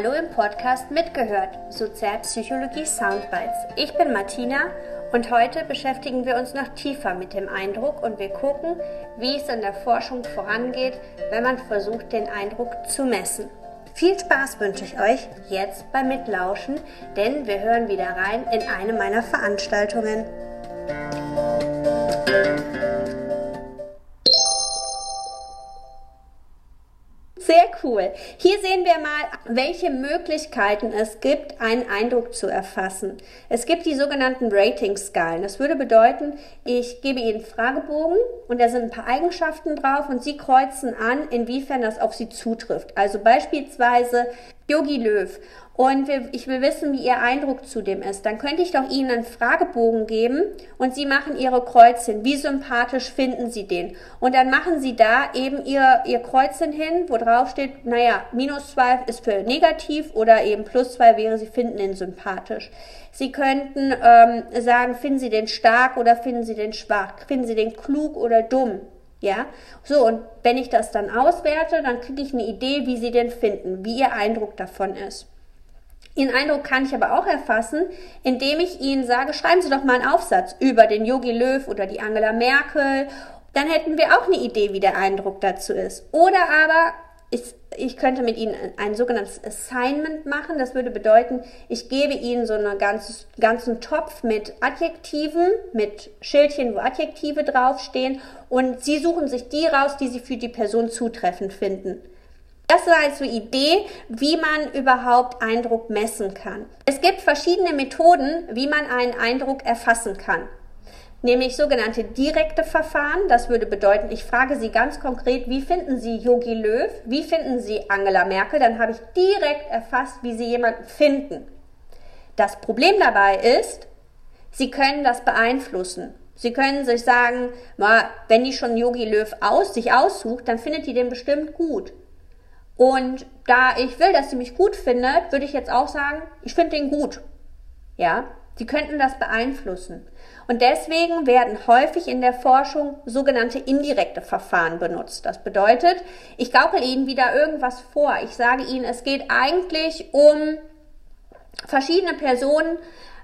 Hallo im Podcast Mitgehört, Sozialpsychologie Soundbites. Ich bin Martina und heute beschäftigen wir uns noch tiefer mit dem Eindruck und wir gucken, wie es in der Forschung vorangeht, wenn man versucht, den Eindruck zu messen. Viel Spaß wünsche ich euch jetzt beim Mitlauschen, denn wir hören wieder rein in eine meiner Veranstaltungen. Cool. Hier sehen wir mal, welche Möglichkeiten es gibt, einen Eindruck zu erfassen. Es gibt die sogenannten Rating-Skalen. Das würde bedeuten, ich gebe Ihnen Fragebogen und da sind ein paar Eigenschaften drauf und Sie kreuzen an, inwiefern das auf Sie zutrifft. Also beispielsweise Yogi Löw und ich will wissen, wie Ihr Eindruck zu dem ist, dann könnte ich doch Ihnen einen Fragebogen geben und Sie machen Ihre Kreuzchen. Wie sympathisch finden Sie den? Und dann machen Sie da eben Ihr, Ihr Kreuzchen hin, wo drauf steht, naja, minus zwei ist für negativ oder eben plus zwei wäre, Sie finden ihn sympathisch. Sie könnten ähm, sagen, finden Sie den stark oder finden Sie den schwach? Finden Sie den klug oder dumm? Ja, so und wenn ich das dann auswerte, dann kriege ich eine Idee, wie Sie den finden, wie Ihr Eindruck davon ist. Ihren Eindruck kann ich aber auch erfassen, indem ich Ihnen sage, schreiben Sie doch mal einen Aufsatz über den Yogi Löw oder die Angela Merkel. Dann hätten wir auch eine Idee, wie der Eindruck dazu ist. Oder aber ich, ich könnte mit Ihnen ein sogenanntes Assignment machen. Das würde bedeuten, ich gebe Ihnen so einen ganzen, ganzen Topf mit Adjektiven, mit Schildchen, wo Adjektive draufstehen. Und Sie suchen sich die raus, die Sie für die Person zutreffend finden. Das ist also Idee, wie man überhaupt Eindruck messen kann. Es gibt verschiedene Methoden, wie man einen Eindruck erfassen kann. Nämlich sogenannte direkte Verfahren. Das würde bedeuten, ich frage Sie ganz konkret, wie finden Sie Yogi Löw? Wie finden Sie Angela Merkel? Dann habe ich direkt erfasst, wie Sie jemanden finden. Das Problem dabei ist, Sie können das beeinflussen. Sie können sich sagen, wenn die schon Yogi Löw aus, sich aussucht, dann findet die den bestimmt gut. Und da ich will, dass sie mich gut findet, würde ich jetzt auch sagen, ich finde den gut. Ja, sie könnten das beeinflussen. Und deswegen werden häufig in der Forschung sogenannte indirekte Verfahren benutzt. Das bedeutet, ich gaukel Ihnen wieder irgendwas vor. Ich sage Ihnen, es geht eigentlich um verschiedene Personen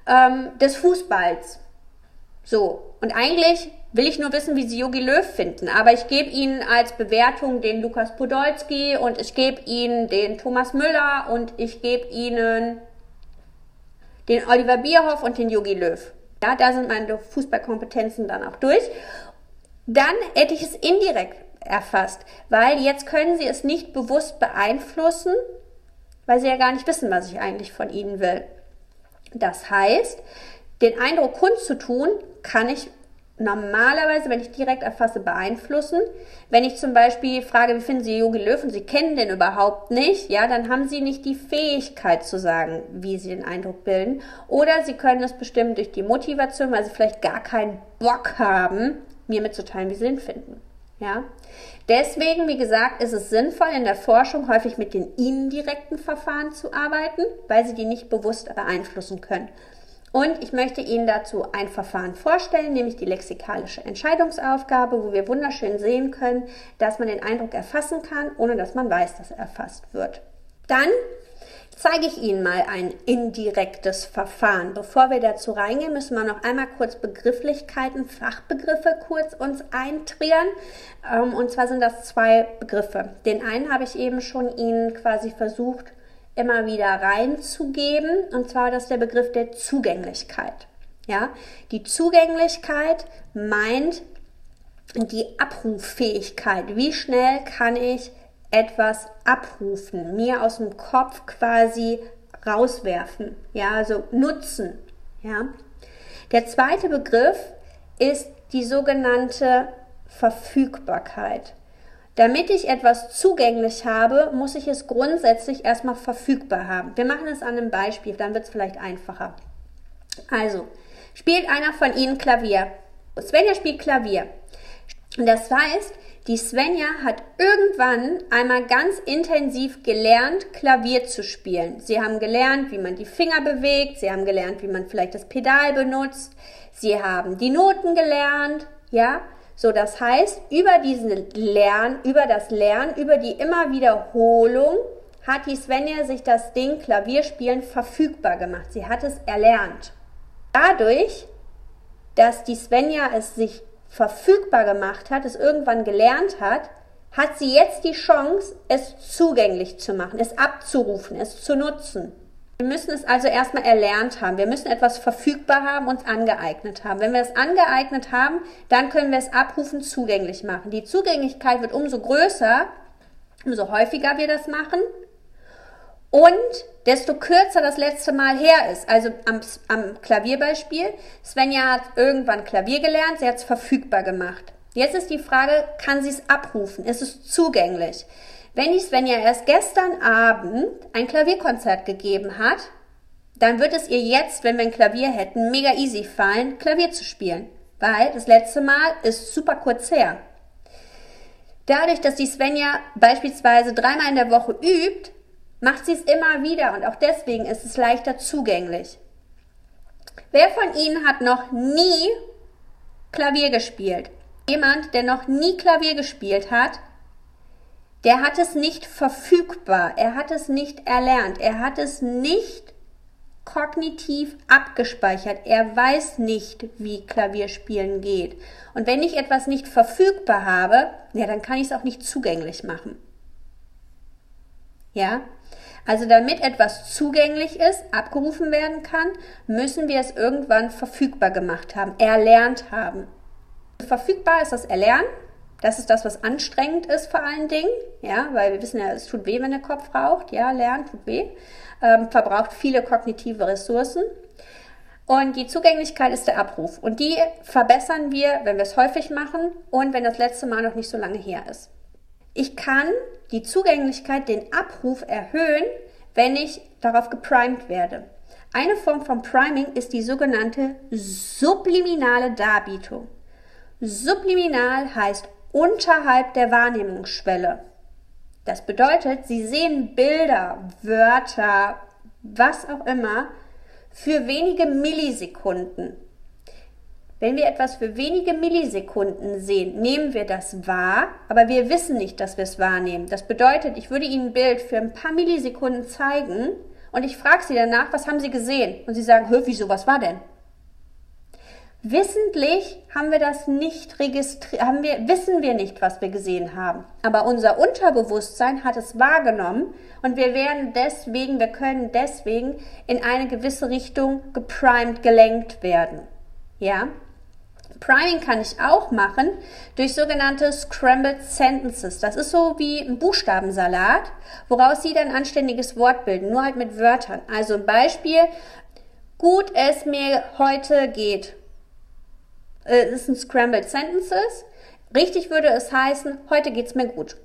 ähm, des Fußballs. So. Und eigentlich will ich nur wissen, wie Sie Yogi Löw finden. Aber ich gebe Ihnen als Bewertung den Lukas Podolski und ich gebe Ihnen den Thomas Müller und ich gebe Ihnen den Oliver Bierhoff und den Yogi Löw. Ja, da sind meine Fußballkompetenzen dann auch durch. Dann hätte ich es indirekt erfasst, weil jetzt können Sie es nicht bewusst beeinflussen, weil Sie ja gar nicht wissen, was ich eigentlich von Ihnen will. Das heißt, den Eindruck kundzutun, kann ich normalerweise, wenn ich direkt erfasse, beeinflussen. Wenn ich zum Beispiel frage, wie finden Sie Yogi Löw und Sie kennen den überhaupt nicht, ja, dann haben Sie nicht die Fähigkeit zu sagen, wie Sie den Eindruck bilden. Oder Sie können es bestimmen durch die Motivation, weil Sie vielleicht gar keinen Bock haben, mir mitzuteilen, wie Sie den finden. Ja. Deswegen, wie gesagt, ist es sinnvoll, in der Forschung häufig mit den indirekten Verfahren zu arbeiten, weil Sie die nicht bewusst beeinflussen können. Und ich möchte Ihnen dazu ein Verfahren vorstellen, nämlich die lexikalische Entscheidungsaufgabe, wo wir wunderschön sehen können, dass man den Eindruck erfassen kann, ohne dass man weiß, dass er erfasst wird. Dann zeige ich Ihnen mal ein indirektes Verfahren. Bevor wir dazu reingehen, müssen wir noch einmal kurz Begrifflichkeiten, Fachbegriffe kurz uns eintrieren. Ähm, und zwar sind das zwei Begriffe. Den einen habe ich eben schon Ihnen quasi versucht, immer wieder reinzugeben. Und zwar das ist der Begriff der Zugänglichkeit. Ja, die Zugänglichkeit meint die Abruffähigkeit. Wie schnell kann ich etwas abrufen, mir aus dem Kopf quasi rauswerfen, ja, also nutzen, ja. Der zweite Begriff ist die sogenannte Verfügbarkeit. Damit ich etwas zugänglich habe, muss ich es grundsätzlich erstmal verfügbar haben. Wir machen es an einem Beispiel, dann wird es vielleicht einfacher. Also, spielt einer von Ihnen Klavier. Svenja spielt Klavier. Das heißt, die Svenja hat irgendwann einmal ganz intensiv gelernt, Klavier zu spielen. Sie haben gelernt, wie man die Finger bewegt, sie haben gelernt, wie man vielleicht das Pedal benutzt, sie haben die Noten gelernt, ja, so, das heißt, über diesen Lernen, über das Lernen, über die immer Wiederholung hat die Svenja sich das Ding Klavierspielen verfügbar gemacht. Sie hat es erlernt. Dadurch, dass die Svenja es sich verfügbar gemacht hat, es irgendwann gelernt hat, hat sie jetzt die Chance, es zugänglich zu machen, es abzurufen, es zu nutzen. Wir müssen es also erstmal erlernt haben. Wir müssen etwas verfügbar haben, uns angeeignet haben. Wenn wir es angeeignet haben, dann können wir es abrufen, zugänglich machen. Die Zugänglichkeit wird umso größer, umso häufiger wir das machen und desto kürzer das letzte Mal her ist. Also am, am Klavierbeispiel, Svenja hat irgendwann Klavier gelernt, sie hat es verfügbar gemacht. Jetzt ist die Frage, kann sie es abrufen? Ist es zugänglich? Wenn die Svenja erst gestern Abend ein Klavierkonzert gegeben hat, dann wird es ihr jetzt, wenn wir ein Klavier hätten, mega easy fallen, Klavier zu spielen. Weil das letzte Mal ist super kurz her. Dadurch, dass die Svenja beispielsweise dreimal in der Woche übt, macht sie es immer wieder und auch deswegen ist es leichter zugänglich. Wer von Ihnen hat noch nie Klavier gespielt? Jemand, der noch nie Klavier gespielt hat, der hat es nicht verfügbar, er hat es nicht erlernt, er hat es nicht kognitiv abgespeichert. Er weiß nicht, wie Klavierspielen geht. Und wenn ich etwas nicht verfügbar habe, ja, dann kann ich es auch nicht zugänglich machen. Ja? Also damit etwas zugänglich ist, abgerufen werden kann, müssen wir es irgendwann verfügbar gemacht haben, erlernt haben. Verfügbar ist das Erlernen. Das ist das, was anstrengend ist vor allen Dingen, ja, weil wir wissen ja, es tut weh, wenn der Kopf raucht, ja, lernen tut weh, ähm, verbraucht viele kognitive Ressourcen. Und die Zugänglichkeit ist der Abruf. Und die verbessern wir, wenn wir es häufig machen und wenn das letzte Mal noch nicht so lange her ist. Ich kann die Zugänglichkeit, den Abruf erhöhen, wenn ich darauf geprimed werde. Eine Form von Priming ist die sogenannte subliminale Darbietung. Subliminal heißt unterhalb der Wahrnehmungsschwelle. Das bedeutet, Sie sehen Bilder, Wörter, was auch immer, für wenige Millisekunden. Wenn wir etwas für wenige Millisekunden sehen, nehmen wir das wahr, aber wir wissen nicht, dass wir es wahrnehmen. Das bedeutet, ich würde Ihnen ein Bild für ein paar Millisekunden zeigen und ich frage Sie danach, was haben Sie gesehen? Und Sie sagen, hör, wieso, was war denn? Wissentlich haben wir das nicht registriert, haben wir, wissen wir nicht, was wir gesehen haben. Aber unser Unterbewusstsein hat es wahrgenommen und wir werden deswegen, wir können deswegen in eine gewisse Richtung geprimed, gelenkt werden. Ja? Priming kann ich auch machen durch sogenannte Scrambled Sentences. Das ist so wie ein Buchstabensalat, woraus Sie dann anständiges Wort bilden, nur halt mit Wörtern. Also ein Beispiel, gut es mir heute geht äh, ist ein Scrambled Sentences. Richtig würde es heißen, heute geht's mir gut.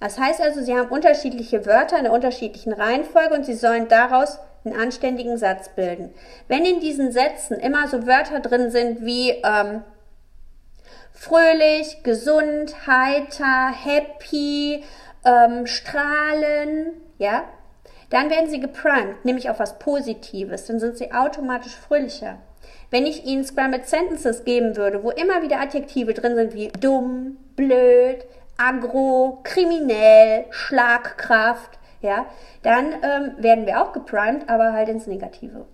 Das heißt also, Sie haben unterschiedliche Wörter in einer unterschiedlichen Reihenfolge und Sie sollen daraus einen anständigen Satz bilden. Wenn in diesen Sätzen immer so Wörter drin sind wie ähm, fröhlich, gesund, heiter, happy, ähm, strahlen, ja, dann werden Sie geprimed, nämlich auf was Positives, dann sind Sie automatisch fröhlicher. Wenn ich Ihnen Scrambled Sentences geben würde, wo immer wieder Adjektive drin sind wie dumm, blöd, agro, kriminell, Schlagkraft, ja, dann ähm, werden wir auch geprimed, aber halt ins Negative.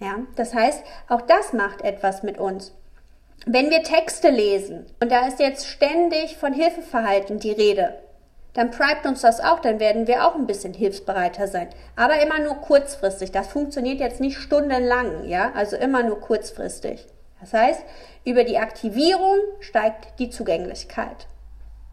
Ja, das heißt, auch das macht etwas mit uns. Wenn wir Texte lesen und da ist jetzt ständig von Hilfeverhalten die Rede, dann primet uns das auch, dann werden wir auch ein bisschen hilfsbereiter sein. Aber immer nur kurzfristig. Das funktioniert jetzt nicht stundenlang, ja, also immer nur kurzfristig. Das heißt, über die Aktivierung steigt die Zugänglichkeit.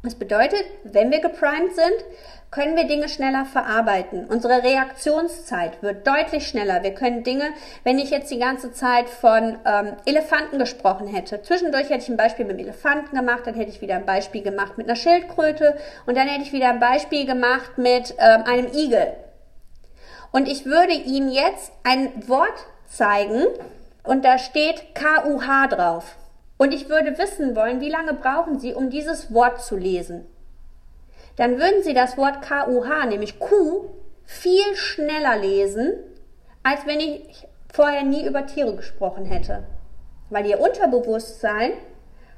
Das bedeutet, wenn wir geprimed sind, können wir Dinge schneller verarbeiten. Unsere Reaktionszeit wird deutlich schneller. Wir können Dinge, wenn ich jetzt die ganze Zeit von ähm, Elefanten gesprochen hätte, zwischendurch hätte ich ein Beispiel mit dem Elefanten gemacht, dann hätte ich wieder ein Beispiel gemacht mit einer Schildkröte und dann hätte ich wieder ein Beispiel gemacht mit ähm, einem Igel. Und ich würde Ihnen jetzt ein Wort zeigen und da steht KUH drauf. Und ich würde wissen wollen, wie lange brauchen Sie, um dieses Wort zu lesen dann würden Sie das Wort KUH, nämlich Kuh, viel schneller lesen, als wenn ich vorher nie über Tiere gesprochen hätte. Weil Ihr Unterbewusstsein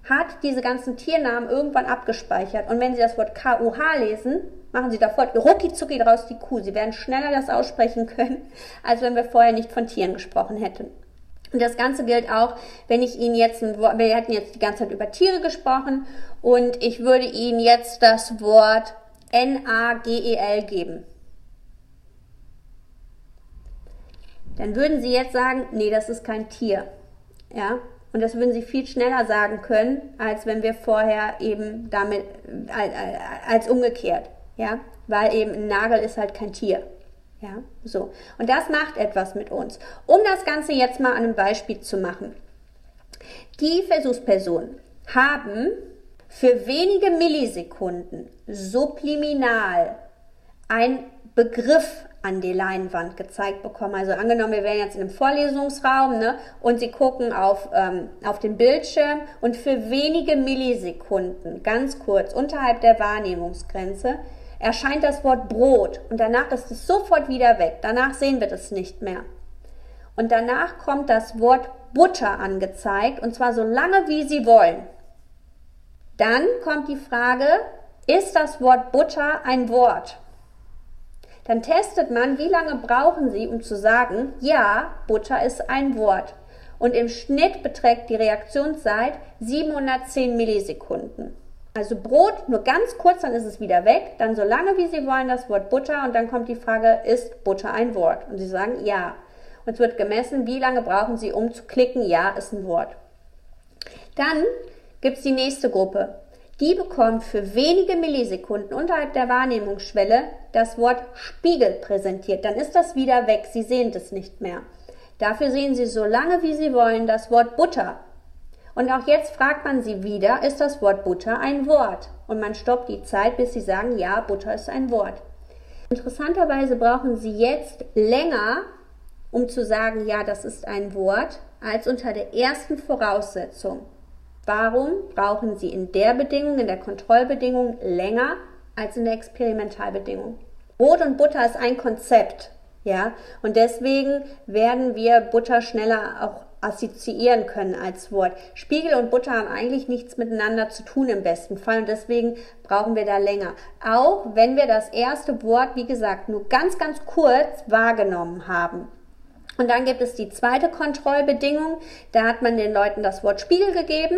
hat diese ganzen Tiernamen irgendwann abgespeichert. Und wenn Sie das Wort KUH lesen, machen Sie sofort rucki zucki draus die Kuh. Sie werden schneller das aussprechen können, als wenn wir vorher nicht von Tieren gesprochen hätten. Und das Ganze gilt auch, wenn ich Ihnen jetzt, ein Wort, wir hätten jetzt die ganze Zeit über Tiere gesprochen und ich würde Ihnen jetzt das Wort N-A-G-E-L geben. Dann würden Sie jetzt sagen, nee, das ist kein Tier. Ja, und das würden sie viel schneller sagen können, als wenn wir vorher eben damit, als umgekehrt. Ja, weil eben ein Nagel ist halt kein Tier. Ja, so. Und das macht etwas mit uns. Um das Ganze jetzt mal an einem Beispiel zu machen. Die Versuchspersonen haben für wenige Millisekunden subliminal ein Begriff an die Leinwand gezeigt bekommen. Also angenommen, wir wären jetzt in einem Vorlesungsraum ne, und Sie gucken auf, ähm, auf den Bildschirm und für wenige Millisekunden, ganz kurz, unterhalb der Wahrnehmungsgrenze, erscheint das Wort Brot und danach ist es sofort wieder weg. Danach sehen wir das nicht mehr. Und danach kommt das Wort Butter angezeigt und zwar so lange, wie Sie wollen. Dann kommt die Frage, ist das Wort Butter ein Wort? Dann testet man, wie lange brauchen Sie, um zu sagen, ja, Butter ist ein Wort. Und im Schnitt beträgt die Reaktionszeit 710 Millisekunden. Also Brot nur ganz kurz, dann ist es wieder weg. Dann so lange wie Sie wollen das Wort Butter und dann kommt die Frage, ist Butter ein Wort? Und Sie sagen ja. Und es wird gemessen, wie lange brauchen Sie, um zu klicken, ja ist ein Wort. Dann gibt es die nächste Gruppe die bekommt für wenige Millisekunden unterhalb der Wahrnehmungsschwelle das Wort Spiegel präsentiert. Dann ist das wieder weg. Sie sehen das nicht mehr. Dafür sehen Sie so lange wie Sie wollen das Wort Butter. Und auch jetzt fragt man Sie wieder, ist das Wort Butter ein Wort? Und man stoppt die Zeit, bis Sie sagen, ja, Butter ist ein Wort. Interessanterweise brauchen Sie jetzt länger, um zu sagen, ja, das ist ein Wort, als unter der ersten Voraussetzung. Warum brauchen Sie in der Bedingung, in der Kontrollbedingung länger als in der Experimentalbedingung? Brot und Butter ist ein Konzept, ja, und deswegen werden wir Butter schneller auch assoziieren können als Wort. Spiegel und Butter haben eigentlich nichts miteinander zu tun im besten Fall und deswegen brauchen wir da länger. Auch wenn wir das erste Wort, wie gesagt, nur ganz, ganz kurz wahrgenommen haben. Und dann gibt es die zweite Kontrollbedingung. Da hat man den Leuten das Wort Spiegel gegeben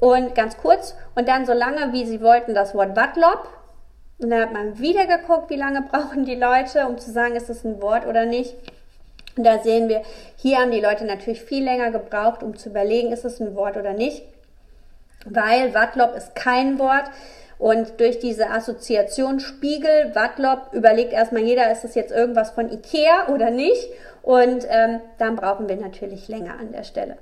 und ganz kurz und dann so lange, wie sie wollten, das Wort Wattlob. Und dann hat man wieder geguckt, wie lange brauchen die Leute, um zu sagen, ist das ein Wort oder nicht. Da sehen wir, hier haben die Leute natürlich viel länger gebraucht, um zu überlegen, ist es ein Wort oder nicht. Weil Wattlob ist kein Wort. Und durch diese Assoziation Spiegel, Wattlob, überlegt erstmal jeder, ist das jetzt irgendwas von Ikea oder nicht? Und ähm, dann brauchen wir natürlich länger an der Stelle.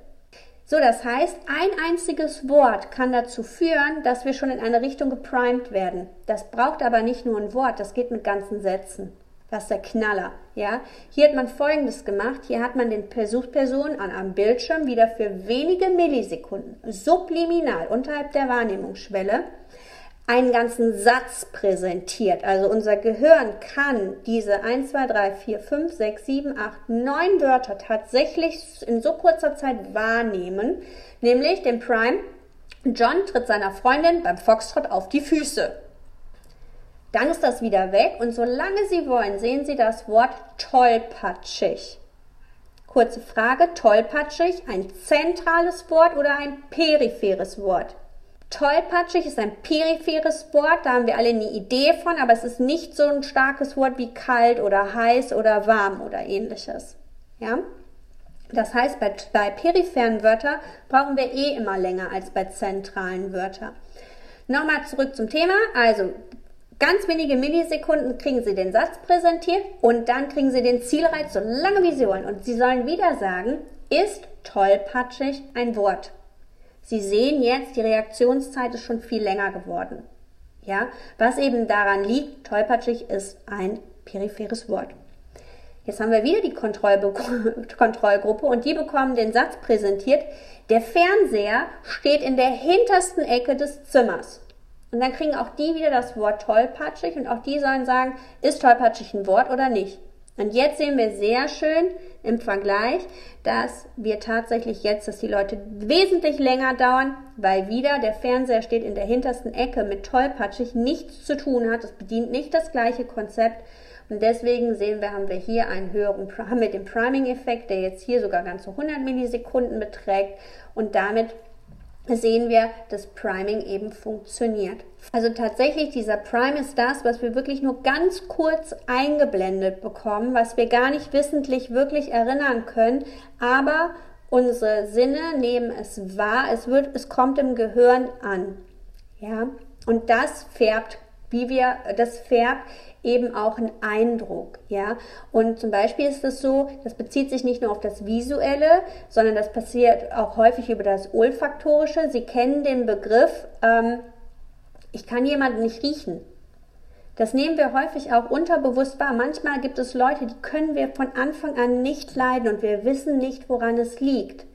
So, das heißt, ein einziges Wort kann dazu führen, dass wir schon in eine Richtung geprimed werden. Das braucht aber nicht nur ein Wort, das geht mit ganzen Sätzen. Ist der Knaller, ja. Hier hat man Folgendes gemacht. Hier hat man den Versuchsperson an einem Bildschirm wieder für wenige Millisekunden subliminal unterhalb der Wahrnehmungsschwelle einen ganzen Satz präsentiert. Also unser Gehirn kann diese 1, 2, 3, 4, 5, 6, 7, 8, 9 Wörter tatsächlich in so kurzer Zeit wahrnehmen, nämlich den Prime, John tritt seiner Freundin beim Foxtrot auf die Füße. Dann ist das wieder weg und solange Sie wollen, sehen Sie das Wort tollpatschig. Kurze Frage, tollpatschig, ein zentrales Wort oder ein peripheres Wort? Tollpatschig ist ein peripheres Wort, da haben wir alle eine Idee von, aber es ist nicht so ein starkes Wort wie kalt oder heiß oder warm oder ähnliches. Ja? Das heißt, bei, bei peripheren Wörtern brauchen wir eh immer länger als bei zentralen Wörtern. Nochmal zurück zum Thema. Also, ganz wenige Millisekunden kriegen Sie den Satz präsentiert und dann kriegen Sie den Zielreiz so lange wie Sie wollen. Und Sie sollen wieder sagen, ist tollpatschig ein Wort. Sie sehen jetzt, die Reaktionszeit ist schon viel länger geworden. Ja, was eben daran liegt, tollpatschig ist ein peripheres Wort. Jetzt haben wir wieder die Kontrollgruppe und die bekommen den Satz präsentiert, der Fernseher steht in der hintersten Ecke des Zimmers. Und dann kriegen auch die wieder das Wort tollpatschig und auch die sollen sagen, ist tollpatschig ein Wort oder nicht. Und jetzt sehen wir sehr schön im Vergleich, dass wir tatsächlich jetzt, dass die Leute wesentlich länger dauern, weil wieder der Fernseher steht in der hintersten Ecke mit tollpatschig, nichts zu tun hat. Es bedient nicht das gleiche Konzept. Und deswegen sehen wir, haben wir hier einen höheren, haben wir den Priming-Effekt, der jetzt hier sogar ganze 100 Millisekunden beträgt. Und damit sehen wir, dass Priming eben funktioniert. Also tatsächlich, dieser Prime ist das, was wir wirklich nur ganz kurz eingeblendet bekommen, was wir gar nicht wissentlich wirklich erinnern können, aber unsere Sinne nehmen es wahr, es wird, es kommt im Gehirn an. Ja, und das färbt, wie wir, das färbt eben auch einen Eindruck, ja. Und zum Beispiel ist es so, das bezieht sich nicht nur auf das Visuelle, sondern das passiert auch häufig über das Olfaktorische. Sie kennen den Begriff, ähm, ich kann jemanden nicht riechen. Das nehmen wir häufig auch unterbewusst wahr. Manchmal gibt es Leute, die können wir von Anfang an nicht leiden und wir wissen nicht, woran es liegt.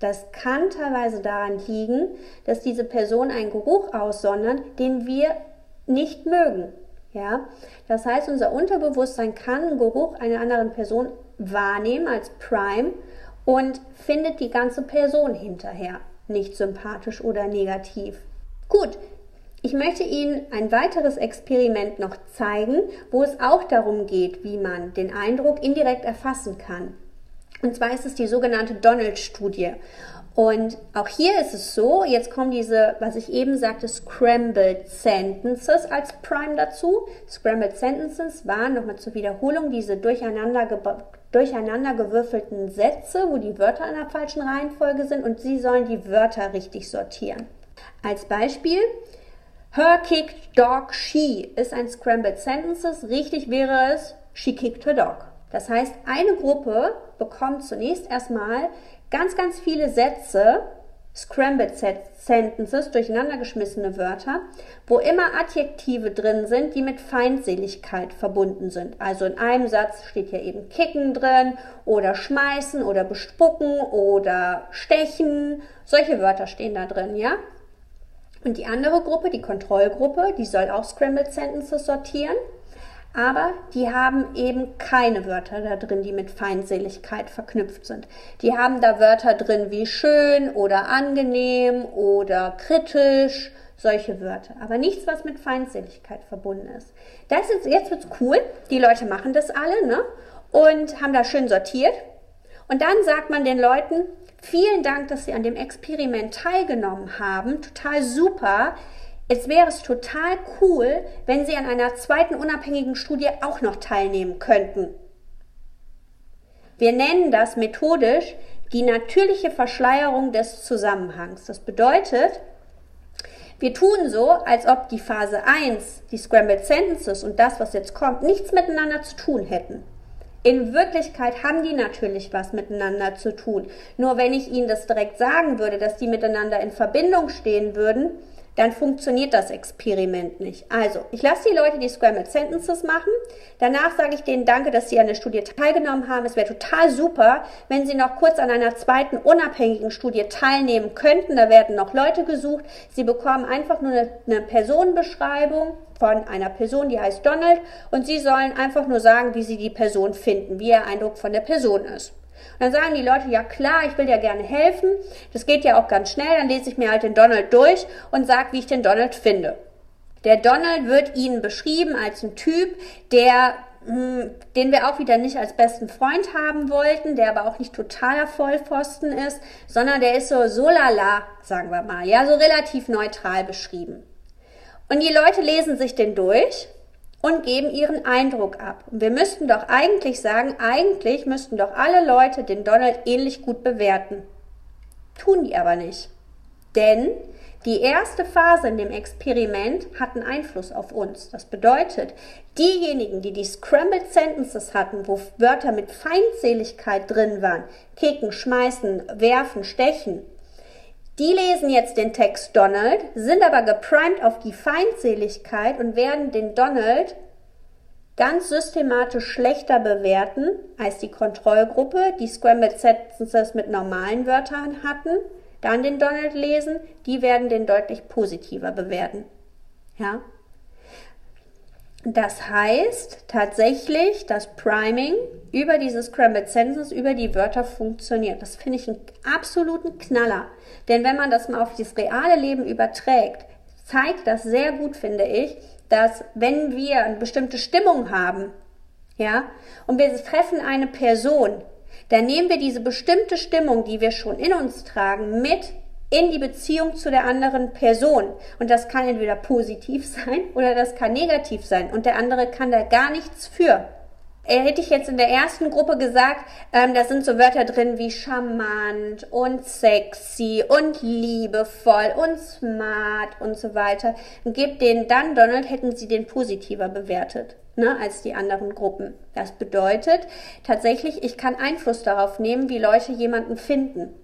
Das kann teilweise daran liegen, dass diese Person einen Geruch aussondern, den wir nicht mögen. Ja, das heißt, unser Unterbewusstsein kann einen Geruch einer anderen Person wahrnehmen als Prime und findet die ganze Person hinterher nicht sympathisch oder negativ. Gut, ich möchte Ihnen ein weiteres Experiment noch zeigen, wo es auch darum geht, wie man den Eindruck indirekt erfassen kann. Und zwar ist es die sogenannte Donald-Studie. Und auch hier ist es so, jetzt kommen diese, was ich eben sagte, Scrambled Sentences als Prime dazu. Scrambled Sentences waren, nochmal zur Wiederholung, diese durcheinander, durcheinander gewürfelten Sätze, wo die Wörter in der falschen Reihenfolge sind und Sie sollen die Wörter richtig sortieren. Als Beispiel, Her kicked dog she ist ein Scrambled Sentences. Richtig wäre es, she kicked her dog. Das heißt, eine Gruppe bekommt zunächst erstmal ganz, ganz viele Sätze, Scrambled Sentences, durcheinandergeschmissene Wörter, wo immer Adjektive drin sind, die mit Feindseligkeit verbunden sind. Also in einem Satz steht ja eben kicken drin oder schmeißen oder bespucken oder stechen. Solche Wörter stehen da drin, ja? Und die andere Gruppe, die Kontrollgruppe, die soll auch Scrambled Sentences sortieren aber die haben eben keine Wörter da drin, die mit Feindseligkeit verknüpft sind. Die haben da Wörter drin wie schön oder angenehm oder kritisch, solche Wörter, aber nichts, was mit Feindseligkeit verbunden ist. Das ist jetzt wird's cool. Die Leute machen das alle, ne? Und haben da schön sortiert. Und dann sagt man den Leuten, vielen Dank, dass Sie an dem Experiment teilgenommen haben. Total super. Es wäre es total cool, wenn Sie an einer zweiten unabhängigen Studie auch noch teilnehmen könnten. Wir nennen das methodisch die natürliche Verschleierung des Zusammenhangs. Das bedeutet, wir tun so, als ob die Phase 1, die Scrambled Sentences und das, was jetzt kommt, nichts miteinander zu tun hätten. In Wirklichkeit haben die natürlich was miteinander zu tun. Nur wenn ich Ihnen das direkt sagen würde, dass die miteinander in Verbindung stehen würden, dann funktioniert das Experiment nicht. Also, ich lasse die Leute die Scrambled Sentences machen. Danach sage ich denen Danke, dass sie an der Studie teilgenommen haben. Es wäre total super, wenn sie noch kurz an einer zweiten unabhängigen Studie teilnehmen könnten. Da werden noch Leute gesucht. Sie bekommen einfach nur eine, eine Personenbeschreibung von einer Person, die heißt Donald, und sie sollen einfach nur sagen, wie sie die Person finden, wie ihr Eindruck von der Person ist. Dann sagen die Leute, ja klar, ich will dir gerne helfen. Das geht ja auch ganz schnell. Dann lese ich mir halt den Donald durch und sage, wie ich den Donald finde. Der Donald wird Ihnen beschrieben als ein Typ, der hm, den wir auch wieder nicht als besten Freund haben wollten, der aber auch nicht totaler Vollpfosten ist, sondern der ist so so lala, sagen wir mal, ja, so relativ neutral beschrieben. Und die Leute lesen sich den durch und geben ihren Eindruck ab. Wir müssten doch eigentlich sagen, eigentlich müssten doch alle Leute den Donald ähnlich gut bewerten. Tun die aber nicht. Denn die erste Phase in dem Experiment hat einen Einfluss auf uns. Das bedeutet, diejenigen, die die Scrambled Sentences hatten, wo Wörter mit Feindseligkeit drin waren, kicken, schmeißen, werfen, stechen, die lesen jetzt den Text Donald, sind aber geprimed auf die Feindseligkeit und werden den Donald ganz systematisch schlechter bewerten als die Kontrollgruppe, die Scrambled Sentences mit normalen Wörtern hatten, dann den Donald lesen, die werden den deutlich positiver bewerten. Ja? Das heißt tatsächlich, dass Priming über diese Scrambled Sentences, über die Wörter funktioniert. Das finde ich einen absoluten Knaller. Denn wenn man das mal auf das reale Leben überträgt, zeigt das sehr gut, finde ich, dass wenn wir eine bestimmte Stimmung haben, ja, und wir treffen eine Person, dann nehmen wir diese bestimmte Stimmung, die wir schon in uns tragen, mit in die Beziehung zu der anderen Person. Und das kann entweder positiv sein oder das kann negativ sein. Und der andere kann da gar nichts für. Hätte ich jetzt in der ersten Gruppe gesagt, ähm, da sind so Wörter drin wie charmant und sexy und liebevoll und smart und so weiter. Und gebt denen dann Donald, hätten sie den positiver bewertet ne, als die anderen Gruppen. Das bedeutet tatsächlich, ich kann Einfluss darauf nehmen, wie Leute jemanden finden.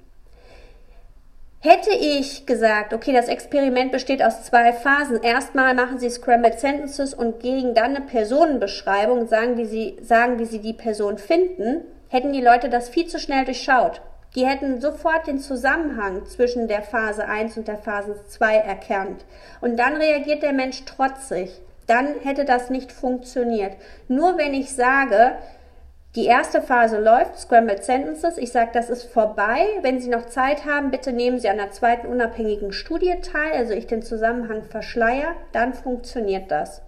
Hätte ich gesagt, okay, das Experiment besteht aus zwei Phasen. Erstmal machen Sie Scrambled Sentences und gegen dann eine Personenbeschreibung, sagen, wie Sie, sagen, wie Sie die Person finden, hätten die Leute das viel zu schnell durchschaut. Die hätten sofort den Zusammenhang zwischen der Phase 1 und der Phase 2 erkannt. Und dann reagiert der Mensch trotzig. Dann hätte das nicht funktioniert. Nur wenn ich sage, die erste Phase läuft, Scrambled Sentences. Ich sage, das ist vorbei. Wenn Sie noch Zeit haben, bitte nehmen Sie an der zweiten unabhängigen Studie teil, also ich den Zusammenhang verschleier, dann funktioniert das.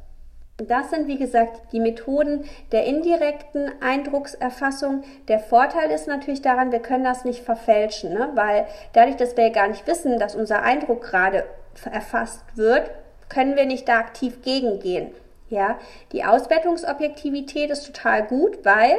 Das sind, wie gesagt, die Methoden der indirekten Eindruckserfassung. Der Vorteil ist natürlich daran, wir können das nicht verfälschen, ne? weil dadurch, dass wir gar nicht wissen, dass unser Eindruck gerade erfasst wird, können wir nicht da aktiv gegengehen. Ja, die Auswertungsobjektivität ist total gut, weil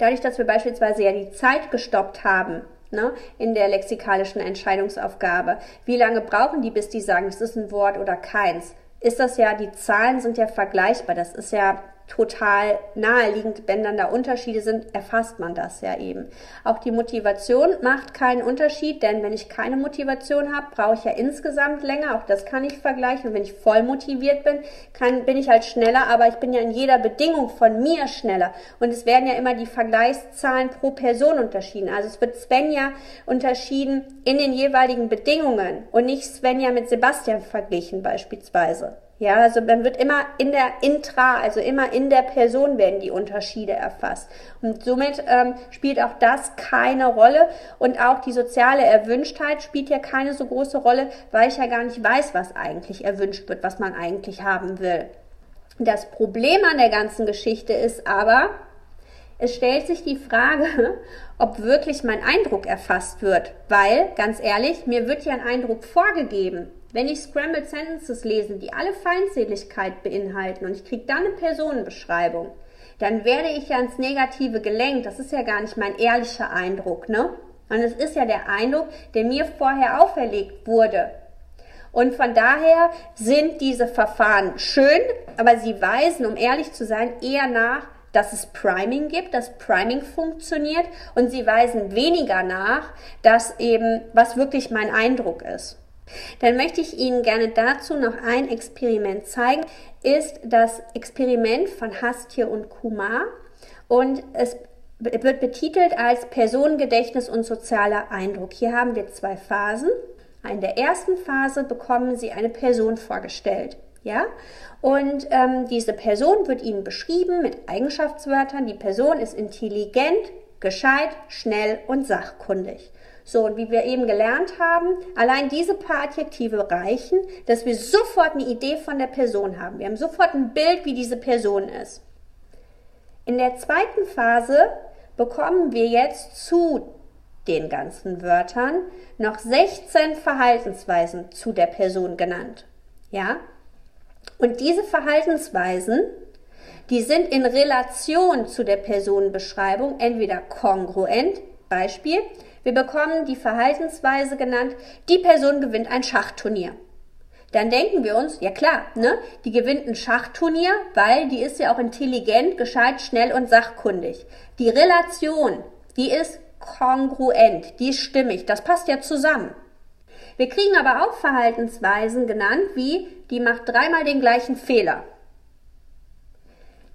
dadurch, dass wir beispielsweise ja die Zeit gestoppt haben, ne, in der lexikalischen Entscheidungsaufgabe, wie lange brauchen die, bis die sagen, es ist ein Wort oder keins, ist das ja, die Zahlen sind ja vergleichbar. Das ist ja total naheliegend. Wenn dann da Unterschiede sind, erfasst man das ja eben. Auch die Motivation macht keinen Unterschied, denn wenn ich keine Motivation habe, brauche ich ja insgesamt länger. Auch das kann ich vergleichen. Und wenn ich voll motiviert bin, kann, bin ich halt schneller, aber ich bin ja in jeder Bedingung von mir schneller. Und es werden ja immer die Vergleichszahlen pro Person unterschieden. Also es wird Svenja unterschieden in den jeweiligen Bedingungen und nicht Svenja mit Sebastian verglichen beispielsweise. Ja, also man wird immer in der Intra, also immer in der Person werden die Unterschiede erfasst. Und somit ähm, spielt auch das keine Rolle. Und auch die soziale Erwünschtheit spielt ja keine so große Rolle, weil ich ja gar nicht weiß, was eigentlich erwünscht wird, was man eigentlich haben will. Das Problem an der ganzen Geschichte ist aber, es stellt sich die Frage, ob wirklich mein Eindruck erfasst wird, weil, ganz ehrlich, mir wird ja ein Eindruck vorgegeben. Wenn ich Scrambled Sentences lese, die alle Feindseligkeit beinhalten und ich kriege dann eine Personenbeschreibung, dann werde ich ja ins Negative gelenkt. Das ist ja gar nicht mein ehrlicher Eindruck, ne? Und es ist ja der Eindruck, der mir vorher auferlegt wurde. Und von daher sind diese Verfahren schön, aber sie weisen, um ehrlich zu sein, eher nach, dass es Priming gibt, dass Priming funktioniert und sie weisen weniger nach, dass eben, was wirklich mein Eindruck ist. Dann möchte ich Ihnen gerne dazu noch ein Experiment zeigen, ist das Experiment von Hastier und Kumar und es wird betitelt als Personengedächtnis und sozialer Eindruck. Hier haben wir zwei Phasen. In der ersten Phase bekommen Sie eine Person vorgestellt. Ja? Und ähm, diese Person wird Ihnen beschrieben mit Eigenschaftswörtern. Die Person ist intelligent, gescheit, schnell und sachkundig. So, und wie wir eben gelernt haben, allein diese paar Adjektive reichen, dass wir sofort eine Idee von der Person haben. Wir haben sofort ein Bild, wie diese Person ist. In der zweiten Phase bekommen wir jetzt zu den ganzen Wörtern noch 16 Verhaltensweisen zu der Person genannt. Ja? Und diese Verhaltensweisen, die sind in Relation zu der Personenbeschreibung entweder kongruent, Beispiel, wir bekommen die Verhaltensweise genannt, die Person gewinnt ein Schachturnier. Dann denken wir uns, ja klar, ne, die gewinnt ein Schachturnier, weil die ist ja auch intelligent, gescheit, schnell und sachkundig. Die Relation, die ist kongruent, die ist stimmig, das passt ja zusammen. Wir kriegen aber auch Verhaltensweisen genannt, wie die macht dreimal den gleichen Fehler.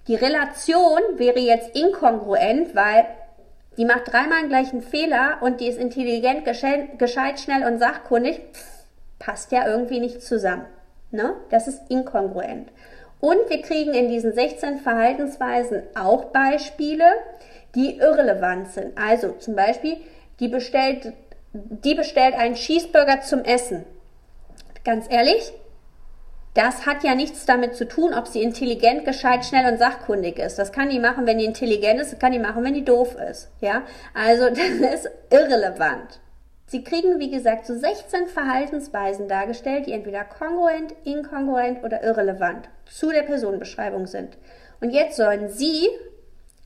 Die Relation wäre jetzt inkongruent, weil die macht dreimal den gleichen Fehler und die ist intelligent, gescheit, schnell und sachkundig, passt ja irgendwie nicht zusammen. Ne? Das ist inkongruent. Und wir kriegen in diesen 16 Verhaltensweisen auch Beispiele, die irrelevant sind. Also zum Beispiel, die bestellt, die bestellt einen Cheeseburger zum Essen. Ganz ehrlich, das hat ja nichts damit zu tun, ob sie intelligent, gescheit, schnell und sachkundig ist. Das kann die machen, wenn die intelligent ist, das kann die machen, wenn die doof ist. Ja, also das ist irrelevant. Sie kriegen, wie gesagt, so 16 Verhaltensweisen dargestellt, die entweder kongruent, inkongruent oder irrelevant zu der Personenbeschreibung sind. Und jetzt sollen Sie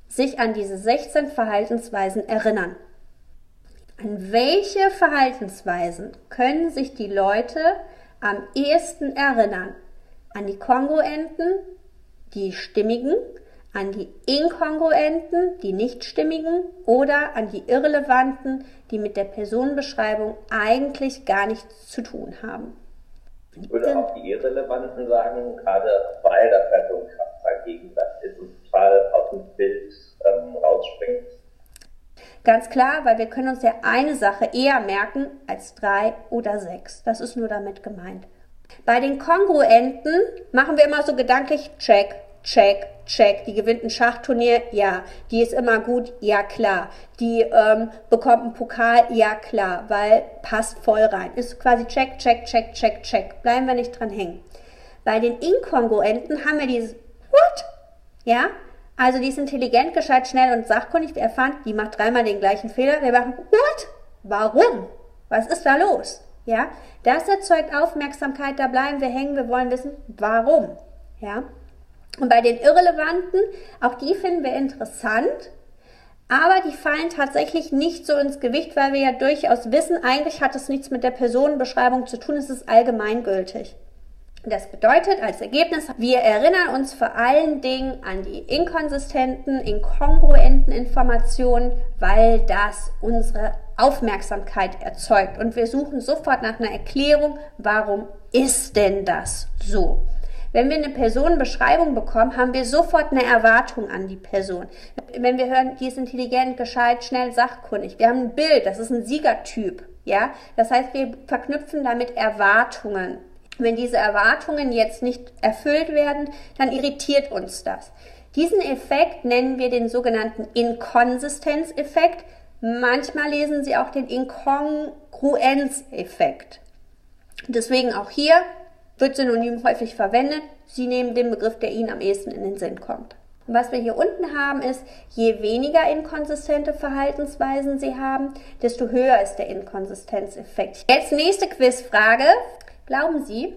sich an diese 16 Verhaltensweisen erinnern. An welche Verhaltensweisen können sich die Leute am ehesten erinnern? An die kongruenten, die stimmigen, an die inkongruenten, die nicht stimmigen oder an die irrelevanten, die mit der Personenbeschreibung eigentlich gar nichts zu tun haben. Ich würde auch die irrelevanten sagen, gerade weil das halt so ein krasser Gegensatz ist und total aus dem Bild ähm, rausspringt. Ganz klar, weil wir können uns ja eine Sache eher merken als drei oder sechs. Das ist nur damit gemeint. Bei den Kongruenten machen wir immer so gedanklich Check, Check, Check. Die gewinnt ein Schachturnier, ja. Die ist immer gut, ja klar. Die ähm, bekommt einen Pokal, ja klar, weil passt voll rein. Ist quasi Check, Check, Check, Check, Check. Bleiben wir nicht dran hängen. Bei den Inkongruenten haben wir dieses What? Ja? Also die ist intelligent, gescheit, schnell und sachkundig. Wir erfahren, die macht dreimal den gleichen Fehler. Wir machen What? Warum? Was ist da los? Ja? Das erzeugt Aufmerksamkeit, da bleiben wir hängen, wir wollen wissen, warum. Ja? Und bei den Irrelevanten, auch die finden wir interessant, aber die fallen tatsächlich nicht so ins Gewicht, weil wir ja durchaus wissen, eigentlich hat es nichts mit der Personenbeschreibung zu tun, es ist allgemeingültig. Das bedeutet als Ergebnis, wir erinnern uns vor allen Dingen an die inkonsistenten, inkongruenten Informationen, weil das unsere Aufmerksamkeit erzeugt. Und wir suchen sofort nach einer Erklärung, warum ist denn das so? Wenn wir eine Personenbeschreibung bekommen, haben wir sofort eine Erwartung an die Person. Wenn wir hören, die ist intelligent, gescheit, schnell, sachkundig. Wir haben ein Bild, das ist ein Siegertyp. Ja, das heißt, wir verknüpfen damit Erwartungen. Wenn diese Erwartungen jetzt nicht erfüllt werden, dann irritiert uns das. Diesen Effekt nennen wir den sogenannten Inkonsistenzeffekt. Manchmal lesen Sie auch den Inkongruenzeffekt. Deswegen auch hier wird synonym häufig verwendet. Sie nehmen den Begriff, der Ihnen am ehesten in den Sinn kommt. Und was wir hier unten haben, ist, je weniger inkonsistente Verhaltensweisen Sie haben, desto höher ist der Inkonsistenzeffekt. Jetzt nächste Quizfrage. Glauben Sie,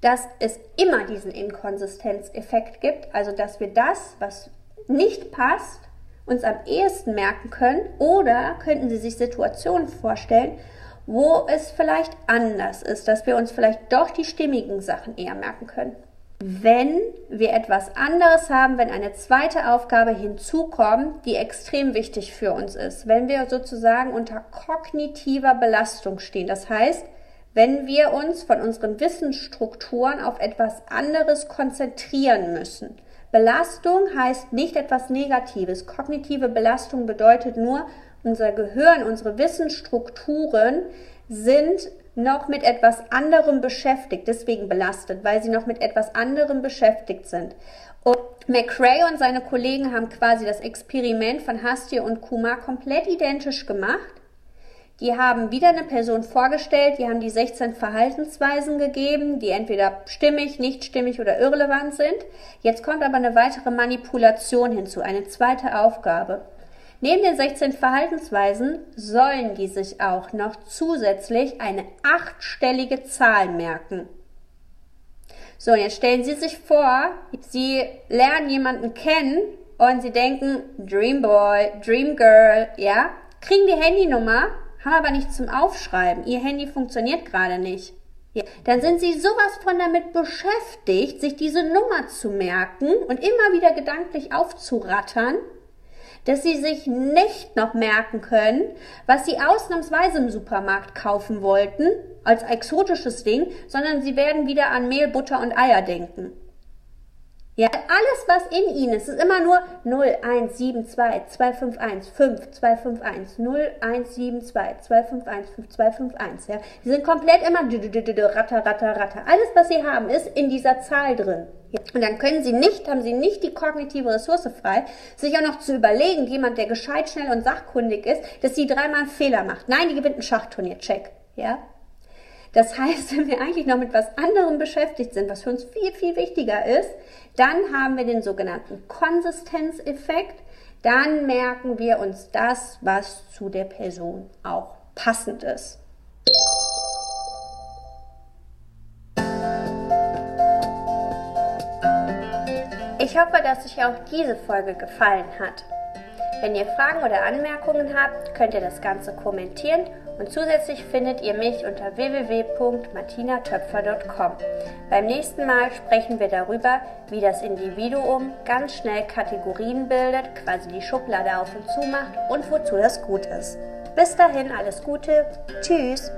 dass es immer diesen Inkonsistenzeffekt gibt, also dass wir das, was nicht passt, uns am ehesten merken können? Oder könnten Sie sich Situationen vorstellen, wo es vielleicht anders ist, dass wir uns vielleicht doch die stimmigen Sachen eher merken können. Wenn wir etwas anderes haben, wenn eine zweite Aufgabe hinzukommt, die extrem wichtig für uns ist, wenn wir sozusagen unter kognitiver Belastung stehen, das heißt, wenn wir uns von unseren Wissensstrukturen auf etwas anderes konzentrieren müssen. Belastung heißt nicht etwas Negatives. Kognitive Belastung bedeutet nur, unser Gehirn, unsere Wissensstrukturen sind noch mit etwas anderem beschäftigt, deswegen belastet, weil sie noch mit etwas anderem beschäftigt sind. Und McRae und seine Kollegen haben quasi das Experiment von Hastier und Kumar komplett identisch gemacht. Die haben wieder eine Person vorgestellt, die haben die 16 Verhaltensweisen gegeben, die entweder stimmig, nicht stimmig oder irrelevant sind. Jetzt kommt aber eine weitere Manipulation hinzu, eine zweite Aufgabe. Neben den 16 Verhaltensweisen sollen die sich auch noch zusätzlich eine achtstellige Zahl merken. So, jetzt stellen Sie sich vor, Sie lernen jemanden kennen und Sie denken, Dreamboy, Dreamgirl, ja, kriegen die Handynummer, haben aber nichts zum Aufschreiben. Ihr Handy funktioniert gerade nicht. Ja, dann sind Sie sowas von damit beschäftigt, sich diese Nummer zu merken und immer wieder gedanklich aufzurattern, dass sie sich nicht noch merken können, was sie ausnahmsweise im Supermarkt kaufen wollten, als exotisches Ding, sondern sie werden wieder an Mehl, Butter und Eier denken. Ja, alles, was in ihnen ist, ist immer nur 0, 1, 7, 2, 2, 5, 1, 5, 2, 5, 1, 0, 1, 7, 2, 2, 5, 1, 5, 2, 5, 1. Ja. Sie sind komplett immer ratter, ratter, ratter. Alles, was sie haben, ist in dieser Zahl drin. Und dann können Sie nicht, haben Sie nicht die kognitive Ressource frei, sich auch noch zu überlegen, jemand, der gescheit, schnell und sachkundig ist, dass sie dreimal einen Fehler macht. Nein, die gewinnt ein Schachturnier, check. Ja? Das heißt, wenn wir eigentlich noch mit was anderem beschäftigt sind, was für uns viel, viel wichtiger ist, dann haben wir den sogenannten Konsistenzeffekt. Dann merken wir uns das, was zu der Person auch passend ist. Ich hoffe, dass euch auch diese Folge gefallen hat. Wenn ihr Fragen oder Anmerkungen habt, könnt ihr das Ganze kommentieren und zusätzlich findet ihr mich unter www.martinatöpfer.com. Beim nächsten Mal sprechen wir darüber, wie das Individuum ganz schnell Kategorien bildet, quasi die Schublade auf und zu macht und wozu das gut ist. Bis dahin alles Gute. Tschüss.